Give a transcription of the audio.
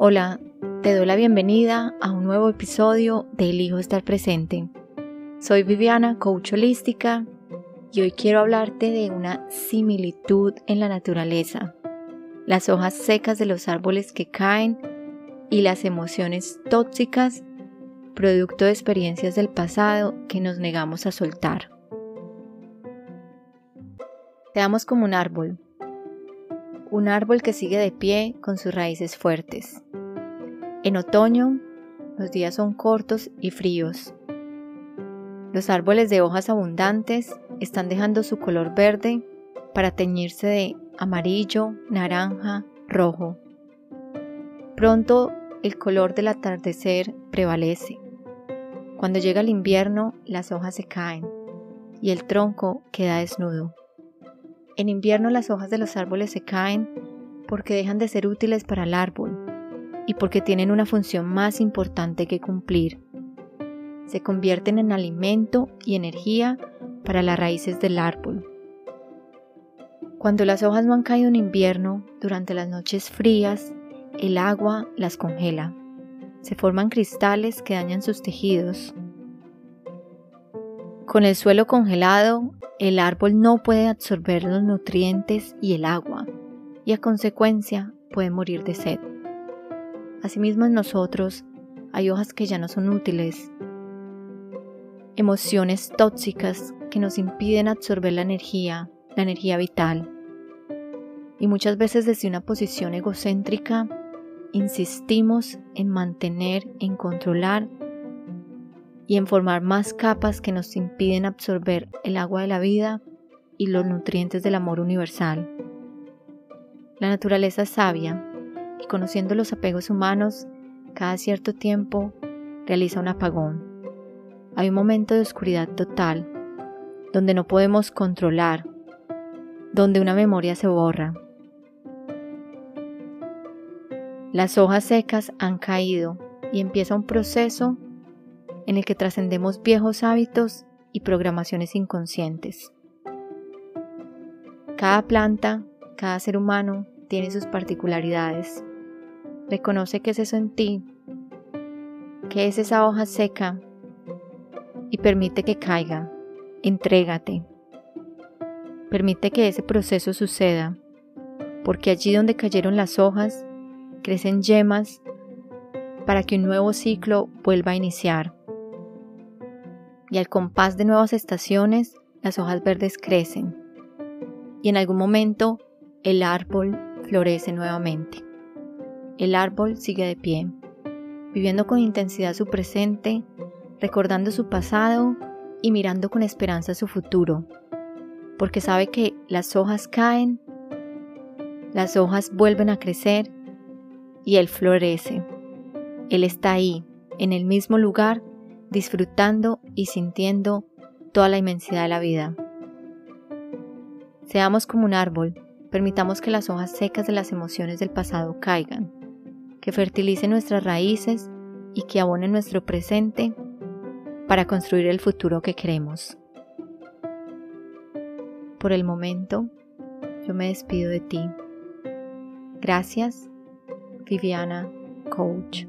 Hola, te doy la bienvenida a un nuevo episodio de Elijo estar presente. Soy Viviana, coach holística, y hoy quiero hablarte de una similitud en la naturaleza, las hojas secas de los árboles que caen y las emociones tóxicas producto de experiencias del pasado que nos negamos a soltar. Seamos como un árbol, un árbol que sigue de pie con sus raíces fuertes. En otoño, los días son cortos y fríos. Los árboles de hojas abundantes están dejando su color verde para teñirse de amarillo, naranja, rojo. Pronto el color del atardecer prevalece. Cuando llega el invierno, las hojas se caen y el tronco queda desnudo. En invierno las hojas de los árboles se caen porque dejan de ser útiles para el árbol y porque tienen una función más importante que cumplir. Se convierten en alimento y energía para las raíces del árbol. Cuando las hojas no han caído en invierno, durante las noches frías, el agua las congela. Se forman cristales que dañan sus tejidos. Con el suelo congelado, el árbol no puede absorber los nutrientes y el agua y a consecuencia puede morir de sed. Asimismo en nosotros hay hojas que ya no son útiles, emociones tóxicas que nos impiden absorber la energía, la energía vital. Y muchas veces desde una posición egocéntrica insistimos en mantener, en controlar y en formar más capas que nos impiden absorber el agua de la vida y los nutrientes del amor universal. La naturaleza sabia conociendo los apegos humanos, cada cierto tiempo realiza un apagón. Hay un momento de oscuridad total, donde no podemos controlar, donde una memoria se borra. Las hojas secas han caído y empieza un proceso en el que trascendemos viejos hábitos y programaciones inconscientes. Cada planta, cada ser humano tiene sus particularidades. Reconoce qué es eso en ti, qué es esa hoja seca y permite que caiga. Entrégate. Permite que ese proceso suceda, porque allí donde cayeron las hojas, crecen yemas para que un nuevo ciclo vuelva a iniciar y al compás de nuevas estaciones, las hojas verdes crecen y en algún momento el árbol florece nuevamente. El árbol sigue de pie, viviendo con intensidad su presente, recordando su pasado y mirando con esperanza su futuro, porque sabe que las hojas caen, las hojas vuelven a crecer y él florece. Él está ahí, en el mismo lugar disfrutando y sintiendo toda la inmensidad de la vida. Seamos como un árbol, permitamos que las hojas secas de las emociones del pasado caigan, que fertilicen nuestras raíces y que abonen nuestro presente para construir el futuro que queremos. Por el momento, yo me despido de ti. Gracias, Viviana Coach.